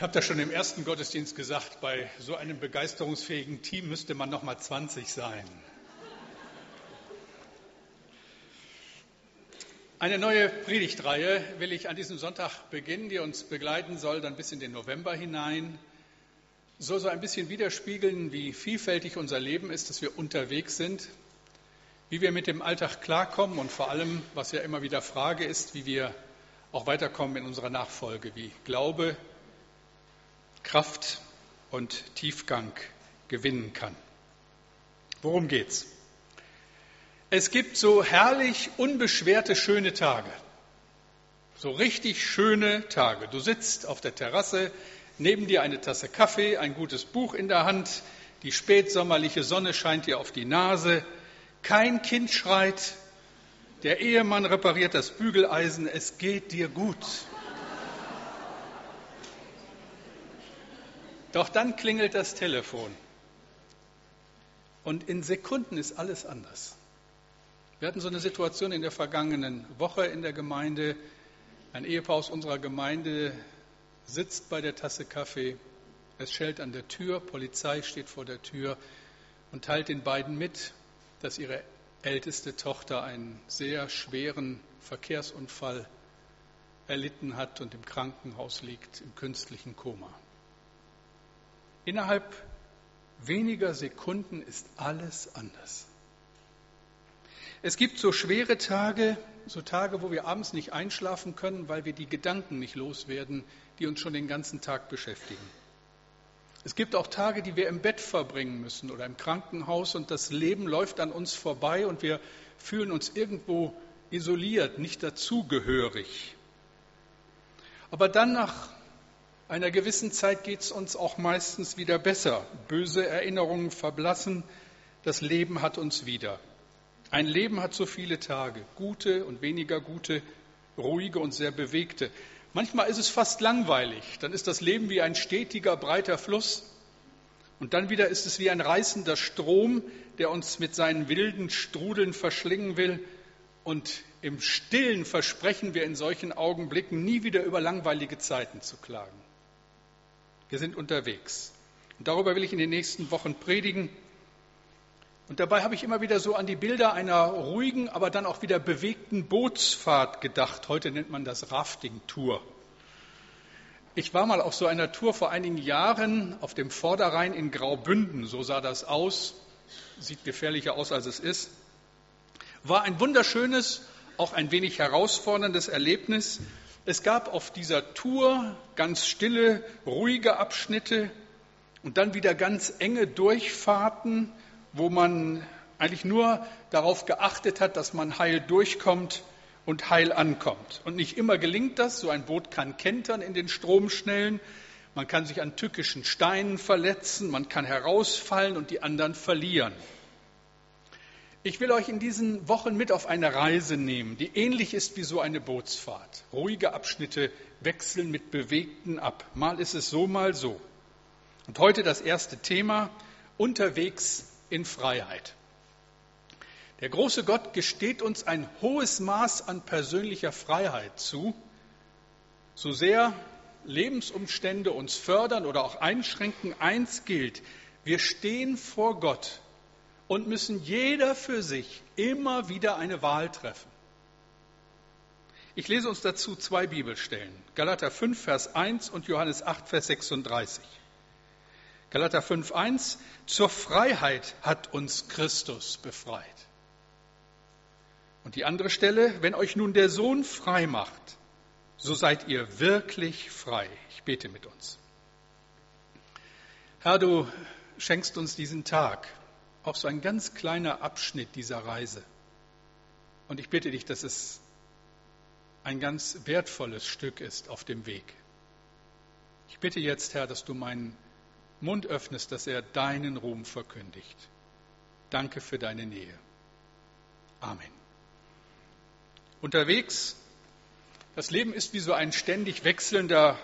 Ich habe das schon im ersten Gottesdienst gesagt, bei so einem begeisterungsfähigen Team müsste man noch mal 20 sein. Eine neue Predigtreihe will ich an diesem Sonntag beginnen, die uns begleiten soll, dann bis in den November hinein. Soll so ein bisschen widerspiegeln, wie vielfältig unser Leben ist, dass wir unterwegs sind, wie wir mit dem Alltag klarkommen und vor allem, was ja immer wieder Frage ist, wie wir auch weiterkommen in unserer Nachfolge, wie Glaube Kraft und Tiefgang gewinnen kann. Worum geht's? Es gibt so herrlich unbeschwerte schöne Tage. So richtig schöne Tage. Du sitzt auf der Terrasse, neben dir eine Tasse Kaffee, ein gutes Buch in der Hand, die spätsommerliche Sonne scheint dir auf die Nase, kein Kind schreit, der Ehemann repariert das Bügeleisen, es geht dir gut. Doch dann klingelt das Telefon. Und in Sekunden ist alles anders. Wir hatten so eine Situation in der vergangenen Woche in der Gemeinde. Ein Ehepaar aus unserer Gemeinde sitzt bei der Tasse Kaffee. Es schellt an der Tür, Polizei steht vor der Tür und teilt den beiden mit, dass ihre älteste Tochter einen sehr schweren Verkehrsunfall erlitten hat und im Krankenhaus liegt, im künstlichen Koma. Innerhalb weniger Sekunden ist alles anders. Es gibt so schwere Tage, so Tage, wo wir abends nicht einschlafen können, weil wir die Gedanken nicht loswerden, die uns schon den ganzen Tag beschäftigen. Es gibt auch Tage, die wir im Bett verbringen müssen oder im Krankenhaus und das Leben läuft an uns vorbei und wir fühlen uns irgendwo isoliert, nicht dazugehörig. Aber dann nach einer gewissen Zeit geht es uns auch meistens wieder besser. Böse Erinnerungen verblassen, das Leben hat uns wieder. Ein Leben hat so viele Tage, gute und weniger gute, ruhige und sehr bewegte. Manchmal ist es fast langweilig, dann ist das Leben wie ein stetiger, breiter Fluss. Und dann wieder ist es wie ein reißender Strom, der uns mit seinen wilden Strudeln verschlingen will. Und im Stillen versprechen wir in solchen Augenblicken nie wieder über langweilige Zeiten zu klagen. Wir sind unterwegs. Und darüber will ich in den nächsten Wochen predigen. Und dabei habe ich immer wieder so an die Bilder einer ruhigen, aber dann auch wieder bewegten Bootsfahrt gedacht. Heute nennt man das Rafting-Tour. Ich war mal auf so einer Tour vor einigen Jahren auf dem Vorderrhein in Graubünden. So sah das aus. Sieht gefährlicher aus, als es ist. War ein wunderschönes, auch ein wenig herausforderndes Erlebnis. Es gab auf dieser Tour ganz stille, ruhige Abschnitte und dann wieder ganz enge Durchfahrten, wo man eigentlich nur darauf geachtet hat, dass man heil durchkommt und heil ankommt. Und nicht immer gelingt das. So ein Boot kann kentern in den Stromschnellen. Man kann sich an tückischen Steinen verletzen, man kann herausfallen und die anderen verlieren. Ich will euch in diesen Wochen mit auf eine Reise nehmen, die ähnlich ist wie so eine Bootsfahrt. Ruhige Abschnitte wechseln mit bewegten ab. Mal ist es so, mal so. Und heute das erste Thema, unterwegs in Freiheit. Der große Gott gesteht uns ein hohes Maß an persönlicher Freiheit zu, so sehr Lebensumstände uns fördern oder auch einschränken. Eins gilt, wir stehen vor Gott und müssen jeder für sich immer wieder eine Wahl treffen. Ich lese uns dazu zwei Bibelstellen. Galater 5, Vers 1 und Johannes 8, Vers 36. Galater 5, 1. Zur Freiheit hat uns Christus befreit. Und die andere Stelle, wenn euch nun der Sohn frei macht, so seid ihr wirklich frei. Ich bete mit uns. Herr, du schenkst uns diesen Tag auch so ein ganz kleiner Abschnitt dieser Reise. Und ich bitte dich, dass es ein ganz wertvolles Stück ist auf dem Weg. Ich bitte jetzt, Herr, dass du meinen Mund öffnest, dass er deinen Ruhm verkündigt. Danke für deine Nähe. Amen. Unterwegs, das Leben ist wie so ein ständig wechselnder,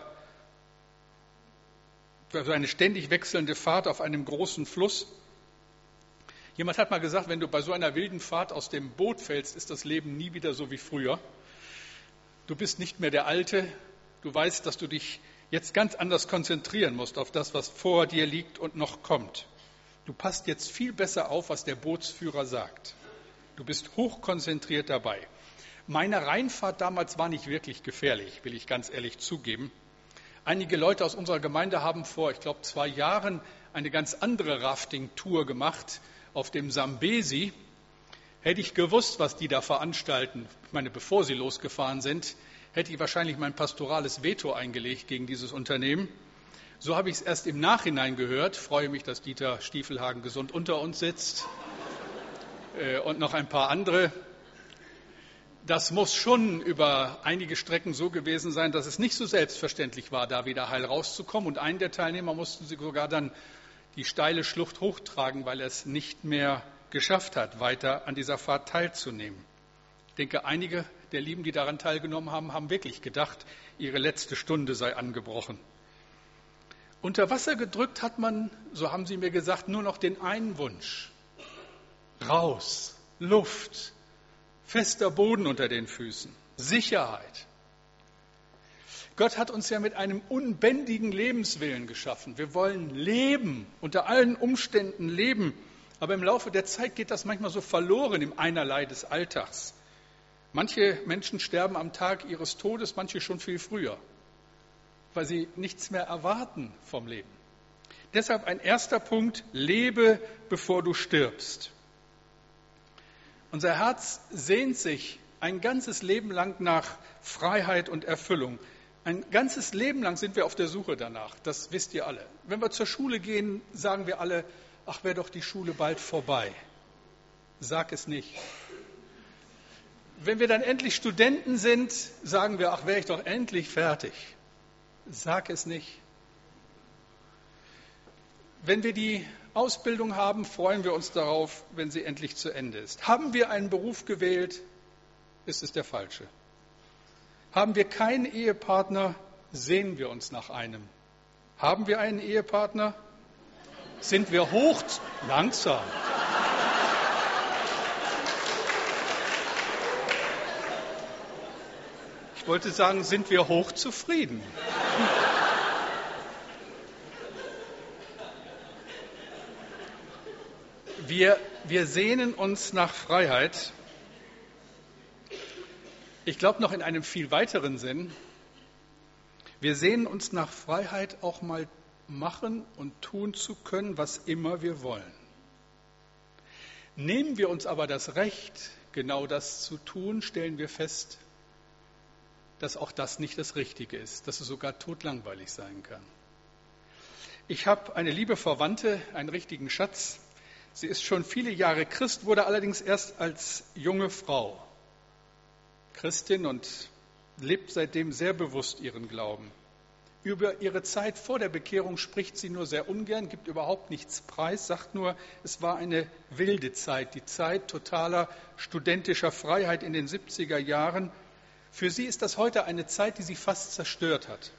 eine ständig wechselnde Fahrt auf einem großen Fluss. Jemand hat mal gesagt, wenn du bei so einer wilden Fahrt aus dem Boot fällst, ist das Leben nie wieder so wie früher. Du bist nicht mehr der Alte. Du weißt, dass du dich jetzt ganz anders konzentrieren musst auf das, was vor dir liegt und noch kommt. Du passt jetzt viel besser auf, was der Bootsführer sagt. Du bist hochkonzentriert dabei. Meine Reinfahrt damals war nicht wirklich gefährlich, will ich ganz ehrlich zugeben. Einige Leute aus unserer Gemeinde haben vor, ich glaube, zwei Jahren eine ganz andere Rafting-Tour gemacht auf dem Sambesi. Hätte ich gewusst, was die da veranstalten, ich meine, bevor sie losgefahren sind, hätte ich wahrscheinlich mein pastorales Veto eingelegt gegen dieses Unternehmen. So habe ich es erst im Nachhinein gehört. Freue mich, dass Dieter Stiefelhagen gesund unter uns sitzt äh, und noch ein paar andere das muss schon über einige Strecken so gewesen sein, dass es nicht so selbstverständlich war, da wieder heil rauszukommen. Und einen der Teilnehmer mussten sie sogar dann die steile Schlucht hochtragen, weil er es nicht mehr geschafft hat, weiter an dieser Fahrt teilzunehmen. Ich denke, einige der Lieben, die daran teilgenommen haben, haben wirklich gedacht, ihre letzte Stunde sei angebrochen. Unter Wasser gedrückt hat man, so haben sie mir gesagt, nur noch den einen Wunsch. Raus, Luft, fester Boden unter den Füßen, Sicherheit. Gott hat uns ja mit einem unbändigen Lebenswillen geschaffen. Wir wollen leben, unter allen Umständen leben. Aber im Laufe der Zeit geht das manchmal so verloren im Einerlei des Alltags. Manche Menschen sterben am Tag ihres Todes, manche schon viel früher, weil sie nichts mehr erwarten vom Leben. Deshalb ein erster Punkt, lebe, bevor du stirbst. Unser Herz sehnt sich ein ganzes Leben lang nach Freiheit und Erfüllung. Ein ganzes Leben lang sind wir auf der Suche danach. Das wisst ihr alle. Wenn wir zur Schule gehen, sagen wir alle, ach, wäre doch die Schule bald vorbei. Sag es nicht. Wenn wir dann endlich Studenten sind, sagen wir, ach, wäre ich doch endlich fertig. Sag es nicht. Wenn wir die Ausbildung haben, freuen wir uns darauf, wenn sie endlich zu Ende ist. Haben wir einen Beruf gewählt, ist es der falsche. Haben wir keinen Ehepartner, sehen wir uns nach einem. Haben wir einen Ehepartner? Sind wir hoch langsam? Ich wollte sagen, sind wir hochzufrieden? Wir, wir sehnen uns nach Freiheit. Ich glaube noch in einem viel weiteren Sinn. Wir sehnen uns nach Freiheit auch mal machen und tun zu können, was immer wir wollen. Nehmen wir uns aber das Recht, genau das zu tun, stellen wir fest, dass auch das nicht das Richtige ist, dass es sogar totlangweilig sein kann. Ich habe eine liebe Verwandte, einen richtigen Schatz, Sie ist schon viele Jahre Christ, wurde allerdings erst als junge Frau Christin und lebt seitdem sehr bewusst ihren Glauben. Über ihre Zeit vor der Bekehrung spricht sie nur sehr ungern, gibt überhaupt nichts preis, sagt nur, es war eine wilde Zeit, die Zeit totaler studentischer Freiheit in den 70er Jahren. Für sie ist das heute eine Zeit, die sie fast zerstört hat.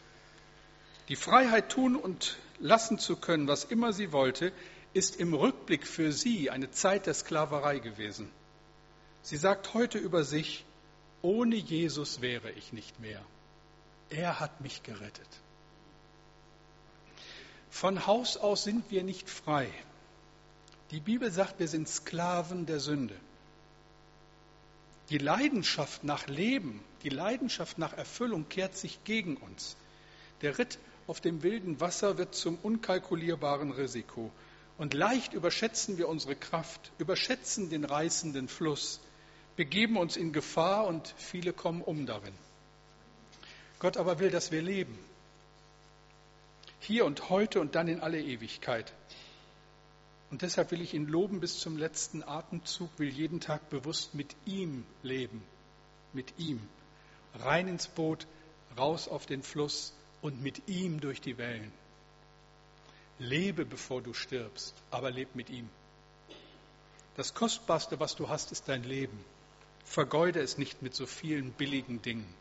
Die Freiheit tun und lassen zu können, was immer sie wollte, ist im Rückblick für sie eine Zeit der Sklaverei gewesen. Sie sagt heute über sich, ohne Jesus wäre ich nicht mehr. Er hat mich gerettet. Von Haus aus sind wir nicht frei. Die Bibel sagt, wir sind Sklaven der Sünde. Die Leidenschaft nach Leben, die Leidenschaft nach Erfüllung kehrt sich gegen uns. Der Ritt auf dem wilden Wasser wird zum unkalkulierbaren Risiko. Und leicht überschätzen wir unsere Kraft, überschätzen den reißenden Fluss, begeben uns in Gefahr und viele kommen um darin. Gott aber will, dass wir leben. Hier und heute und dann in alle Ewigkeit. Und deshalb will ich ihn loben bis zum letzten Atemzug, will jeden Tag bewusst mit ihm leben. Mit ihm. Rein ins Boot, raus auf den Fluss und mit ihm durch die Wellen. Lebe, bevor du stirbst, aber leb mit ihm. Das Kostbarste, was du hast, ist dein Leben. Vergeude es nicht mit so vielen billigen Dingen.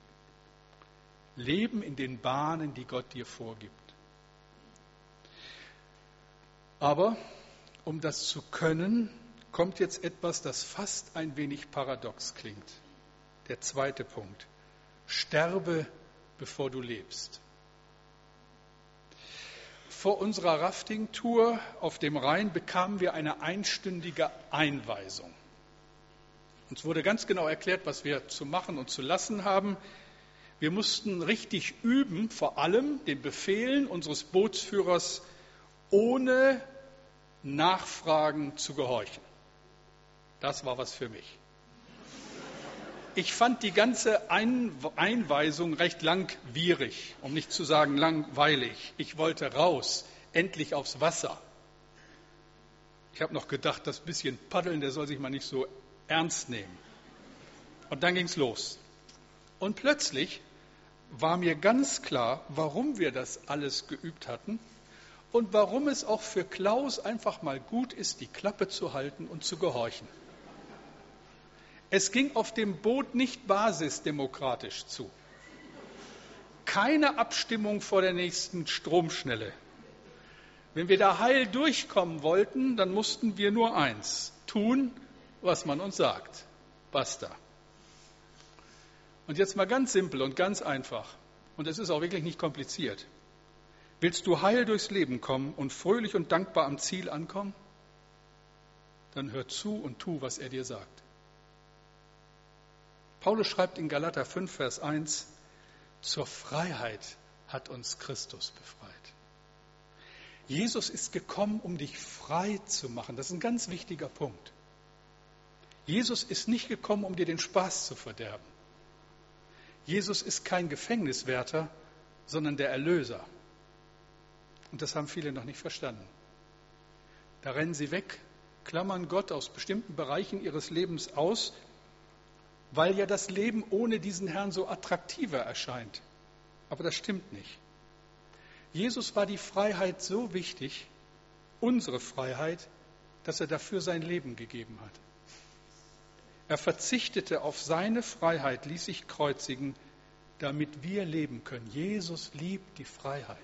Leben in den Bahnen, die Gott dir vorgibt. Aber um das zu können, kommt jetzt etwas, das fast ein wenig paradox klingt. Der zweite Punkt. Sterbe, bevor du lebst. vor unserer Rafting-Tour auf dem Rhein bekamen wir eine einstündige Einweisung. Uns wurde ganz genau erklärt, was wir zu machen und zu lassen haben. Wir mussten richtig üben, vor allem den Befehlen unseres Bootsführers ohne Nachfragen zu gehorchen. Das war was für mich. Ich fand die ganze Einweisung recht langwierig, um nicht zu sagen langweilig. Ich wollte raus, endlich aufs Wasser. Ich habe noch gedacht, das bisschen Paddeln, der soll sich mal nicht so ernst nehmen. Und dann ging es los. Und plötzlich war mir ganz klar, warum wir das alles geübt hatten und warum es auch für Klaus einfach mal gut ist, die Klappe zu halten und zu gehorchen. Es ging auf dem Boot nicht basisdemokratisch zu. Keine Abstimmung vor der nächsten Stromschnelle. Wenn wir da heil durchkommen wollten, dann mussten wir nur eins tun, was man uns sagt. Basta. Und jetzt mal ganz simpel und ganz einfach. Und es ist auch wirklich nicht kompliziert. Willst du heil durchs Leben kommen und fröhlich und dankbar am Ziel ankommen? Dann hör zu und tu, was er dir sagt. Paulus schreibt in Galater 5, Vers 1, zur Freiheit hat uns Christus befreit. Jesus ist gekommen, um dich frei zu machen. Das ist ein ganz wichtiger Punkt. Jesus ist nicht gekommen, um dir den Spaß zu verderben. Jesus ist kein Gefängniswärter, sondern der Erlöser. Und das haben viele noch nicht verstanden. Da rennen sie weg, klammern Gott aus bestimmten Bereichen ihres Lebens aus weil ja das Leben ohne diesen Herrn so attraktiver erscheint. Aber das stimmt nicht. Jesus war die Freiheit so wichtig, unsere Freiheit, dass er dafür sein Leben gegeben hat. Er verzichtete auf seine Freiheit, ließ sich kreuzigen, damit wir leben können. Jesus liebt die Freiheit.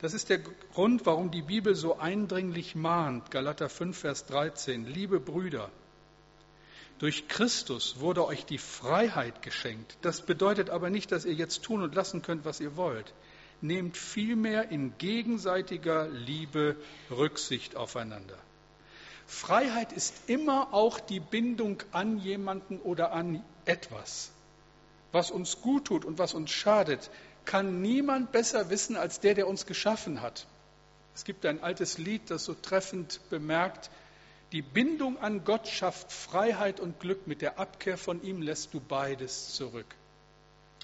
Das ist der Grund, warum die Bibel so eindringlich mahnt. Galater 5, Vers 13. Liebe Brüder, durch Christus wurde euch die Freiheit geschenkt. Das bedeutet aber nicht, dass ihr jetzt tun und lassen könnt, was ihr wollt. Nehmt vielmehr in gegenseitiger Liebe Rücksicht aufeinander. Freiheit ist immer auch die Bindung an jemanden oder an etwas. Was uns gut tut und was uns schadet, kann niemand besser wissen als der, der uns geschaffen hat. Es gibt ein altes Lied, das so treffend bemerkt, die Bindung an Gott schafft Freiheit und Glück, mit der Abkehr von ihm lässt du beides zurück.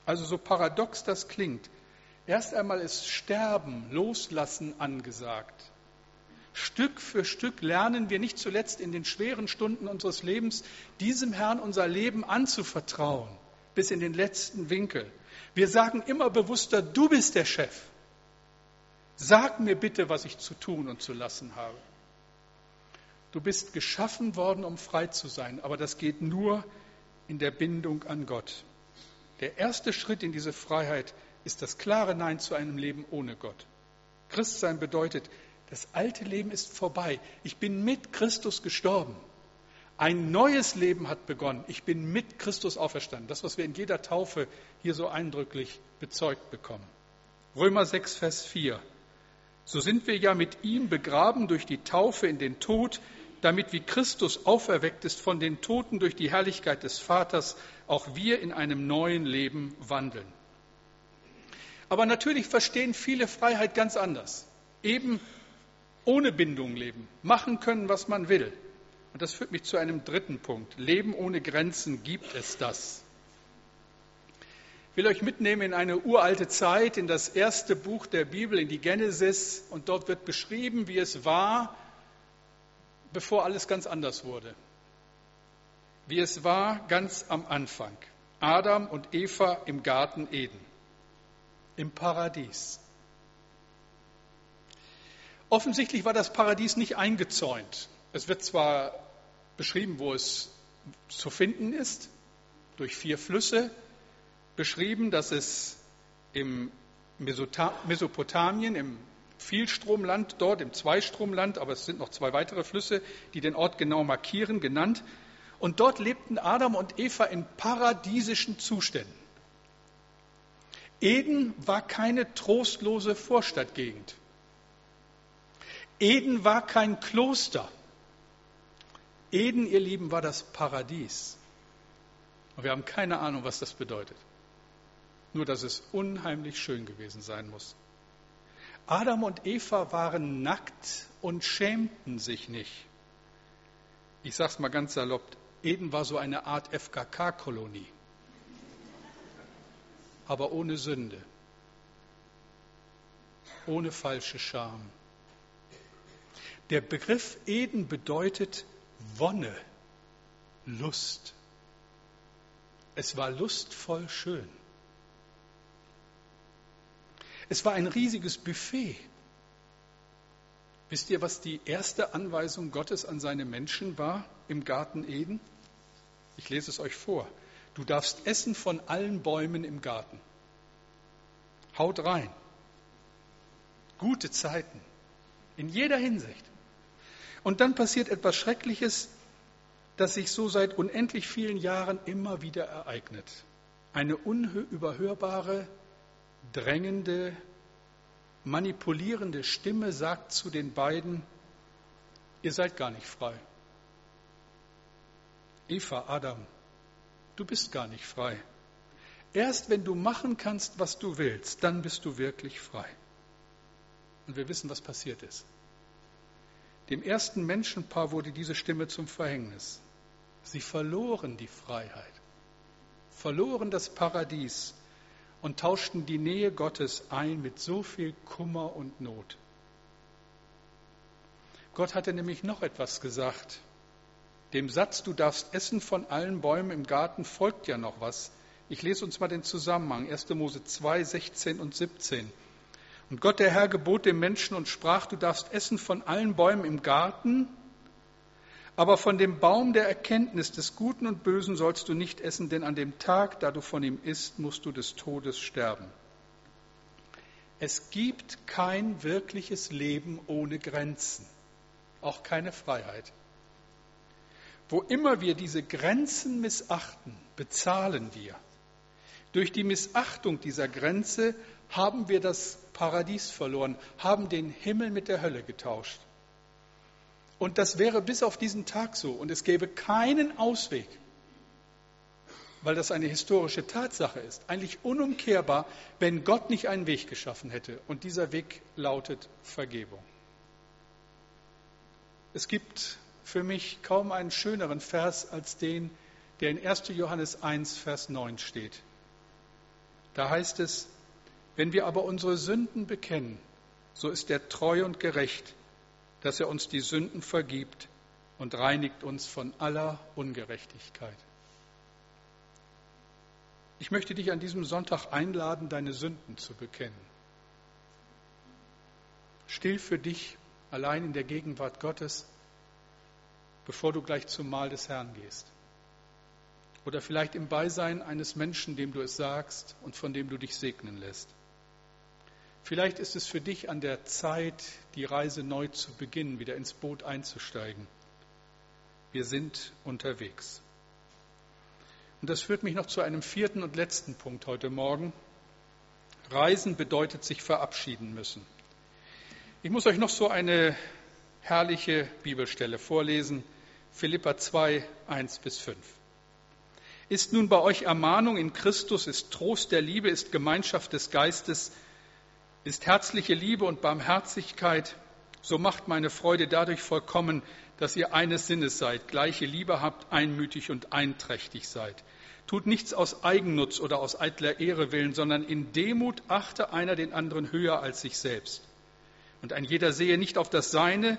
Also so paradox das klingt, erst einmal ist Sterben, Loslassen angesagt. Stück für Stück lernen wir nicht zuletzt in den schweren Stunden unseres Lebens, diesem Herrn unser Leben anzuvertrauen, bis in den letzten Winkel. Wir sagen immer bewusster, du bist der Chef. Sag mir bitte, was ich zu tun und zu lassen habe. Du bist geschaffen worden, um frei zu sein, aber das geht nur in der Bindung an Gott. Der erste Schritt in diese Freiheit ist das klare Nein zu einem Leben ohne Gott. Christsein bedeutet, das alte Leben ist vorbei. Ich bin mit Christus gestorben. Ein neues Leben hat begonnen. Ich bin mit Christus auferstanden. Das, was wir in jeder Taufe hier so eindrücklich bezeugt bekommen. Römer 6, Vers 4. So sind wir ja mit ihm begraben durch die Taufe in den Tod, damit wie Christus auferweckt ist von den Toten durch die Herrlichkeit des Vaters, auch wir in einem neuen Leben wandeln. Aber natürlich verstehen viele Freiheit ganz anders. Eben ohne Bindung leben, machen können, was man will. Und das führt mich zu einem dritten Punkt. Leben ohne Grenzen gibt es das. Ich will euch mitnehmen in eine uralte Zeit, in das erste Buch der Bibel, in die Genesis. Und dort wird beschrieben, wie es war, bevor alles ganz anders wurde. Wie es war ganz am Anfang. Adam und Eva im Garten Eden, im Paradies. Offensichtlich war das Paradies nicht eingezäunt. Es wird zwar beschrieben, wo es zu finden ist, durch vier Flüsse, beschrieben, dass es im Mesopotamien, im Vielstromland dort, im Zweistromland, aber es sind noch zwei weitere Flüsse, die den Ort genau markieren, genannt. Und dort lebten Adam und Eva in paradiesischen Zuständen. Eden war keine trostlose Vorstadtgegend. Eden war kein Kloster. Eden, ihr Lieben, war das Paradies. Und wir haben keine Ahnung, was das bedeutet. Nur, dass es unheimlich schön gewesen sein muss. Adam und Eva waren nackt und schämten sich nicht. Ich sage es mal ganz salopp, Eden war so eine Art FKK-Kolonie, aber ohne Sünde, ohne falsche Scham. Der Begriff Eden bedeutet Wonne, Lust. Es war lustvoll schön. Es war ein riesiges Buffet. Wisst ihr, was die erste Anweisung Gottes an seine Menschen war im Garten Eden? Ich lese es euch vor. Du darfst essen von allen Bäumen im Garten. Haut rein. Gute Zeiten. In jeder Hinsicht. Und dann passiert etwas Schreckliches, das sich so seit unendlich vielen Jahren immer wieder ereignet. Eine unüberhörbare drängende, manipulierende Stimme sagt zu den beiden, ihr seid gar nicht frei. Eva, Adam, du bist gar nicht frei. Erst wenn du machen kannst, was du willst, dann bist du wirklich frei. Und wir wissen, was passiert ist. Dem ersten Menschenpaar wurde diese Stimme zum Verhängnis. Sie verloren die Freiheit, verloren das Paradies, und tauschten die Nähe Gottes ein mit so viel Kummer und Not. Gott hatte nämlich noch etwas gesagt. Dem Satz, du darfst essen von allen Bäumen im Garten, folgt ja noch was. Ich lese uns mal den Zusammenhang. 1. Mose 2, 16 und 17. Und Gott der Herr gebot dem Menschen und sprach, du darfst essen von allen Bäumen im Garten, aber von dem Baum der Erkenntnis des Guten und Bösen sollst du nicht essen, denn an dem Tag, da du von ihm isst, musst du des Todes sterben. Es gibt kein wirkliches Leben ohne Grenzen, auch keine Freiheit. Wo immer wir diese Grenzen missachten, bezahlen wir. Durch die Missachtung dieser Grenze haben wir das Paradies verloren, haben den Himmel mit der Hölle getauscht. Und das wäre bis auf diesen Tag so. Und es gäbe keinen Ausweg, weil das eine historische Tatsache ist, eigentlich unumkehrbar, wenn Gott nicht einen Weg geschaffen hätte. Und dieser Weg lautet Vergebung. Es gibt für mich kaum einen schöneren Vers als den, der in 1. Johannes 1, Vers 9 steht. Da heißt es, wenn wir aber unsere Sünden bekennen, so ist er treu und gerecht, dass er uns die Sünden vergibt und reinigt uns von aller Ungerechtigkeit. Ich möchte dich an diesem Sonntag einladen, deine Sünden zu bekennen. Still für dich, allein in der Gegenwart Gottes, bevor du gleich zum Mahl des Herrn gehst. Oder vielleicht im Beisein eines Menschen, dem du es sagst und von dem du dich segnen lässt. Vielleicht ist es für dich an der Zeit, die Reise neu zu beginnen, wieder ins Boot einzusteigen. Wir sind unterwegs. Und das führt mich noch zu einem vierten und letzten Punkt heute Morgen. Reisen bedeutet sich verabschieden müssen. Ich muss euch noch so eine herrliche Bibelstelle vorlesen. Philippa 2, 1 bis 5. Ist nun bei euch Ermahnung in Christus, ist Trost der Liebe, ist Gemeinschaft des Geistes, ist herzliche Liebe und Barmherzigkeit, so macht meine Freude dadurch vollkommen, dass ihr eines Sinnes seid, gleiche Liebe habt, einmütig und einträchtig seid. Tut nichts aus Eigennutz oder aus eitler Ehre willen, sondern in Demut achte einer den anderen höher als sich selbst. Und ein jeder sehe nicht auf das Seine,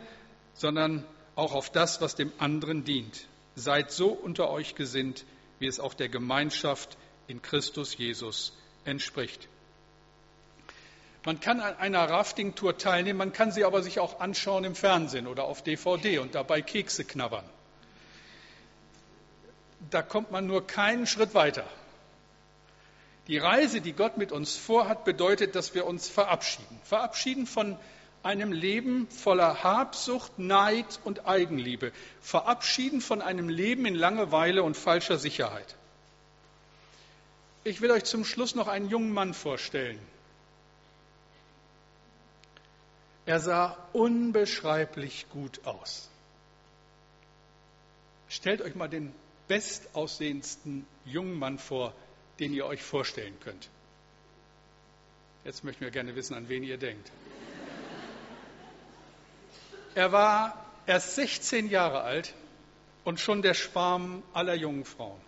sondern auch auf das, was dem anderen dient. Seid so unter euch gesinnt, wie es auch der Gemeinschaft in Christus Jesus entspricht. Man kann an einer Rafting-Tour teilnehmen, man kann sie aber sich auch anschauen im Fernsehen oder auf DVD und dabei Kekse knabbern. Da kommt man nur keinen Schritt weiter. Die Reise, die Gott mit uns vorhat, bedeutet, dass wir uns verabschieden. Verabschieden von einem Leben voller Habsucht, Neid und Eigenliebe. Verabschieden von einem Leben in Langeweile und falscher Sicherheit. Ich will euch zum Schluss noch einen jungen Mann vorstellen. Er sah unbeschreiblich gut aus. Stellt euch mal den bestaussehendsten jungen Mann vor, den ihr euch vorstellen könnt. Jetzt möchten wir gerne wissen, an wen ihr denkt. Er war erst 16 Jahre alt und schon der Schwarm aller jungen Frauen.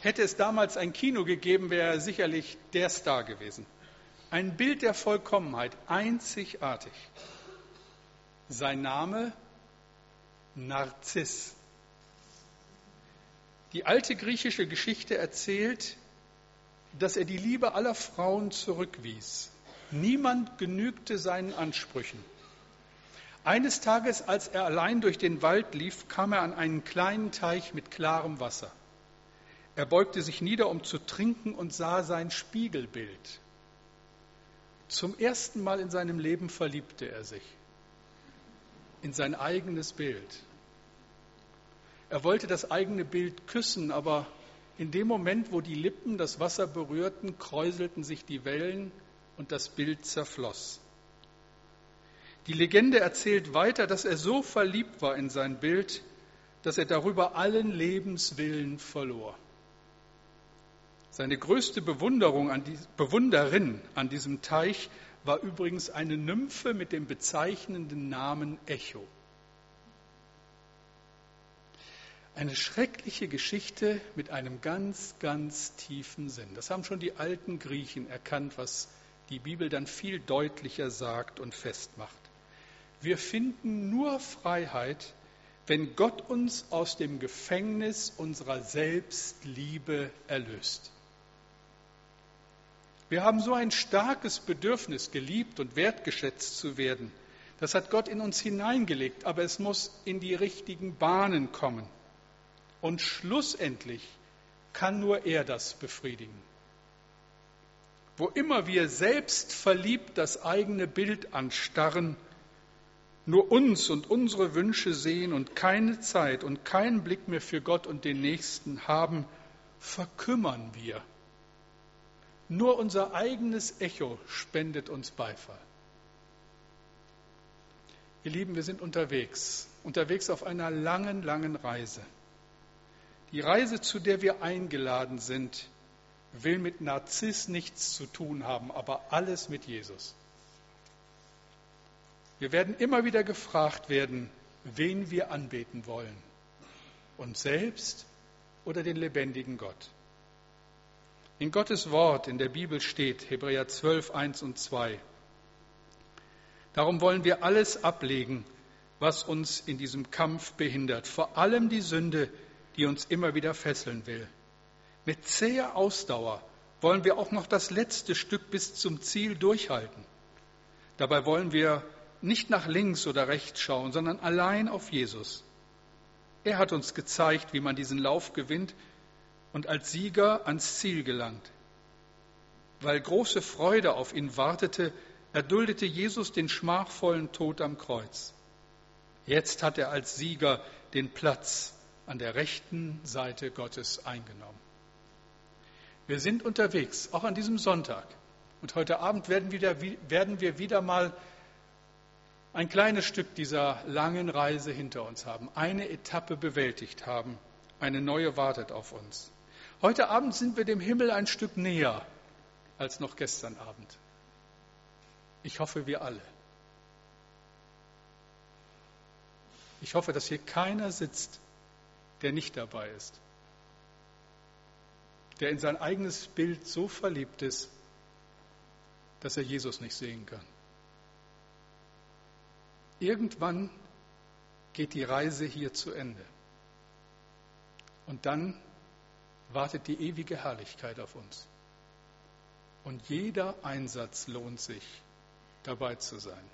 Hätte es damals ein Kino gegeben, wäre er sicherlich der Star gewesen. Ein Bild der Vollkommenheit, einzigartig. Sein Name Narziss. Die alte griechische Geschichte erzählt, dass er die Liebe aller Frauen zurückwies. Niemand genügte seinen Ansprüchen. Eines Tages, als er allein durch den Wald lief, kam er an einen kleinen Teich mit klarem Wasser. Er beugte sich nieder, um zu trinken und sah sein Spiegelbild. Zum ersten Mal in seinem Leben verliebte er sich in sein eigenes Bild. Er wollte das eigene Bild küssen, aber in dem Moment, wo die Lippen das Wasser berührten, kräuselten sich die Wellen und das Bild zerfloss. Die Legende erzählt weiter, dass er so verliebt war in sein Bild, dass er darüber allen Lebenswillen verlor. Seine größte Bewunderung an die, Bewunderin an diesem Teich war übrigens eine Nymphe mit dem bezeichnenden Namen Echo. Eine schreckliche Geschichte mit einem ganz, ganz tiefen Sinn. Das haben schon die alten Griechen erkannt, was die Bibel dann viel deutlicher sagt und festmacht. Wir finden nur Freiheit, wenn Gott uns aus dem Gefängnis unserer Selbstliebe erlöst. Wir haben so ein starkes Bedürfnis, geliebt und wertgeschätzt zu werden. Das hat Gott in uns hineingelegt, aber es muss in die richtigen Bahnen kommen. Und schlussendlich kann nur er das befriedigen. Wo immer wir selbst verliebt das eigene Bild anstarren, nur uns und unsere Wünsche sehen und keine Zeit und keinen Blick mehr für Gott und den Nächsten haben, verkümmern wir. Nur unser eigenes Echo spendet uns Beifall. Ihr Lieben, wir sind unterwegs, unterwegs auf einer langen, langen Reise. Die Reise, zu der wir eingeladen sind, will mit Narziss nichts zu tun haben, aber alles mit Jesus. Wir werden immer wieder gefragt werden, wen wir anbeten wollen. Uns selbst oder den lebendigen Gott. In Gottes Wort in der Bibel steht, Hebräer 12, 1 und 2. Darum wollen wir alles ablegen, was uns in diesem Kampf behindert, vor allem die Sünde, die uns immer wieder fesseln will. Mit zäher Ausdauer wollen wir auch noch das letzte Stück bis zum Ziel durchhalten. Dabei wollen wir nicht nach links oder rechts schauen, sondern allein auf Jesus. Er hat uns gezeigt, wie man diesen Lauf gewinnt und als Sieger ans Ziel gelangt. Weil große Freude auf ihn wartete, erduldete Jesus den schmachvollen Tod am Kreuz. Jetzt hat er als Sieger den Platz an der rechten Seite Gottes eingenommen. Wir sind unterwegs, auch an diesem Sonntag. Und heute Abend werden, wieder, werden wir wieder mal ein kleines Stück dieser langen Reise hinter uns haben, eine Etappe bewältigt haben. Eine neue wartet auf uns. Heute Abend sind wir dem Himmel ein Stück näher als noch gestern Abend. Ich hoffe, wir alle. Ich hoffe, dass hier keiner sitzt, der nicht dabei ist, der in sein eigenes Bild so verliebt ist, dass er Jesus nicht sehen kann. Irgendwann geht die Reise hier zu Ende. Und dann wartet die ewige Herrlichkeit auf uns. Und jeder Einsatz lohnt sich, dabei zu sein.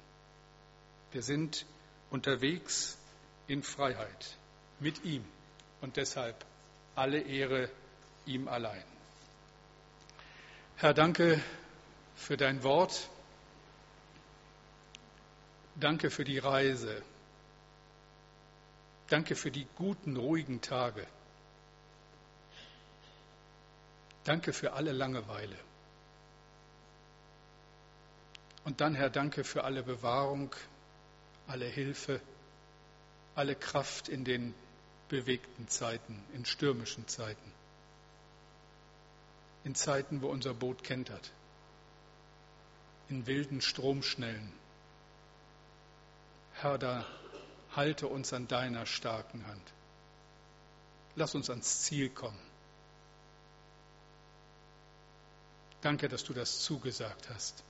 Wir sind unterwegs in Freiheit mit ihm. Und deshalb alle Ehre ihm allein. Herr, danke für dein Wort. Danke für die Reise. Danke für die guten, ruhigen Tage. Danke für alle Langeweile. Und dann, Herr, danke für alle Bewahrung, alle Hilfe, alle Kraft in den bewegten Zeiten, in stürmischen Zeiten, in Zeiten, wo unser Boot kentert, in wilden Stromschnellen. Herr, da halte uns an deiner starken Hand. Lass uns ans Ziel kommen. Danke, dass du das zugesagt hast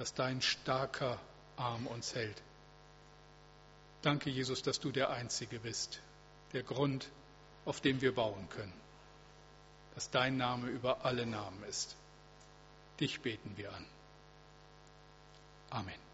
dass dein starker Arm uns hält. Danke, Jesus, dass du der Einzige bist, der Grund, auf dem wir bauen können, dass dein Name über alle Namen ist. Dich beten wir an. Amen.